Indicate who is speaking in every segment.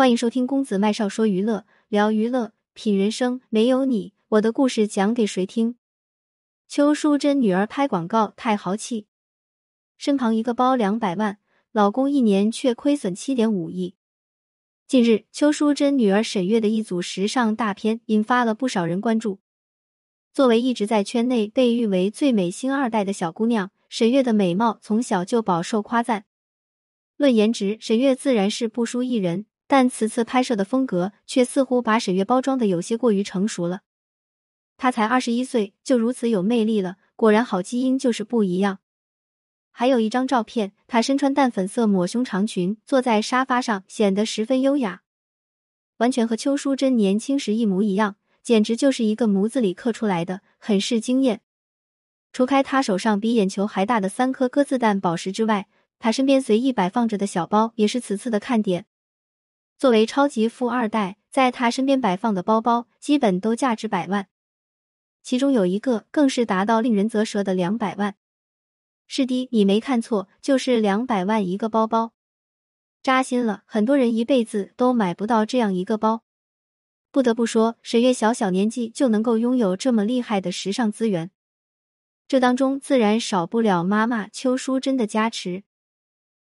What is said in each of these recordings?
Speaker 1: 欢迎收听公子麦少说娱乐，聊娱乐，品人生。没有你，我的故事讲给谁听？邱淑贞女儿拍广告太豪气，身旁一个包两百万，老公一年却亏损七点五亿。近日，邱淑贞女儿沈月的一组时尚大片引发了不少人关注。作为一直在圈内被誉为最美星二代的小姑娘，沈月的美貌从小就饱受夸赞。论颜值，沈月自然是不输一人。但此次拍摄的风格却似乎把沈月包装的有些过于成熟了。她才二十一岁就如此有魅力了，果然好基因就是不一样。还有一张照片，她身穿淡粉色抹胸长裙，坐在沙发上，显得十分优雅，完全和邱淑贞年轻时一模一样，简直就是一个模子里刻出来的，很是惊艳。除开她手上比眼球还大的三颗鸽子蛋宝石之外，她身边随意摆放着的小包也是此次的看点。作为超级富二代，在他身边摆放的包包基本都价值百万，其中有一个更是达到令人啧舌的两百万。是的，你没看错，就是两百万一个包包，扎心了。很多人一辈子都买不到这样一个包。不得不说，沈月小小年纪就能够拥有这么厉害的时尚资源，这当中自然少不了妈妈邱淑贞的加持。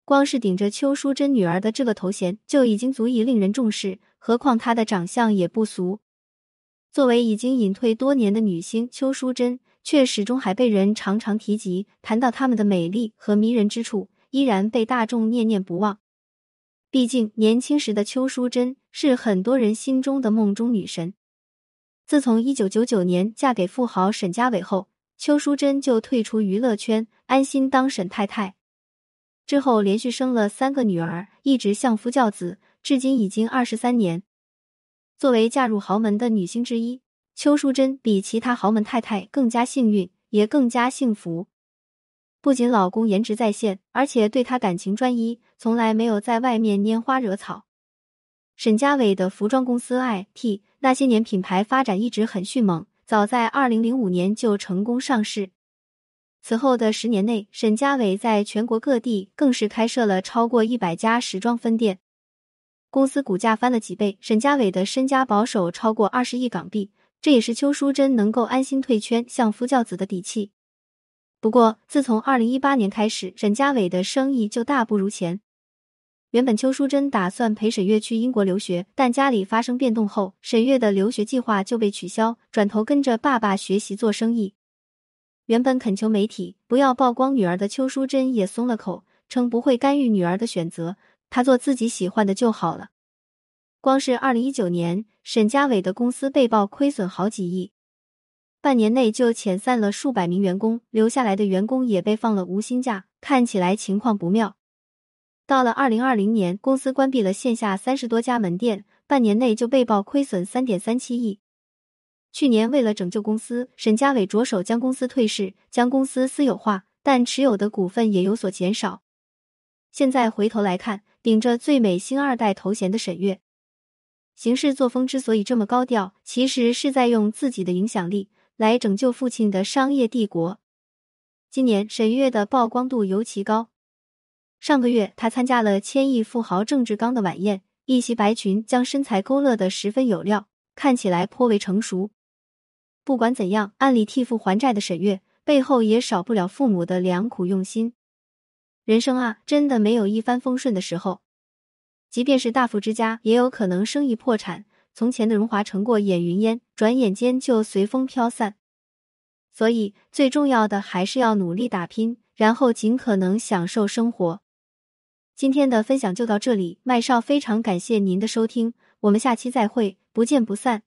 Speaker 1: 光是顶着邱淑贞女儿的这个头衔就已经足以令人重视，何况她的长相也不俗。作为已经隐退多年的女星，邱淑贞却始终还被人常常提及。谈到她们的美丽和迷人之处，依然被大众念念不忘。毕竟年轻时的邱淑贞是很多人心中的梦中女神。自从一九九九年嫁给富豪沈家伟后，邱淑贞就退出娱乐圈，安心当沈太太。之后连续生了三个女儿，一直相夫教子，至今已经二十三年。作为嫁入豪门的女星之一，邱淑贞比其他豪门太太更加幸运，也更加幸福。不仅老公颜值在线，而且对她感情专一，从来没有在外面拈花惹草。沈家伟的服装公司 IT 那些年品牌发展一直很迅猛，早在二零零五年就成功上市。此后的十年内，沈家伟在全国各地更是开设了超过一百家时装分店，公司股价翻了几倍。沈家伟的身家保守超过二十亿港币，这也是邱淑贞能够安心退圈、相夫教子的底气。不过，自从二零一八年开始，沈家伟的生意就大不如前。原本邱淑贞打算陪沈月去英国留学，但家里发生变动后，沈月的留学计划就被取消，转头跟着爸爸学习做生意。原本恳求媒体不要曝光女儿的邱淑贞也松了口，称不会干预女儿的选择，她做自己喜欢的就好了。光是二零一九年，沈家伟的公司被曝亏损好几亿，半年内就遣散了数百名员工，留下来的员工也被放了无薪假，看起来情况不妙。到了二零二零年，公司关闭了线下三十多家门店，半年内就被曝亏损三点三七亿。去年为了拯救公司，沈家伟着手将公司退市，将公司私有化，但持有的股份也有所减少。现在回头来看，顶着最美星二代头衔的沈月，行事作风之所以这么高调，其实是在用自己的影响力来拯救父亲的商业帝国。今年沈月的曝光度尤其高，上个月她参加了千亿富豪郑志刚的晚宴，一袭白裙将身材勾勒得十分有料，看起来颇为成熟。不管怎样，暗里替父还债的沈月背后也少不了父母的良苦用心。人生啊，真的没有一帆风顺的时候。即便是大富之家，也有可能生意破产。从前的荣华成过眼云烟，转眼间就随风飘散。所以，最重要的还是要努力打拼，然后尽可能享受生活。今天的分享就到这里，麦少非常感谢您的收听，我们下期再会，不见不散。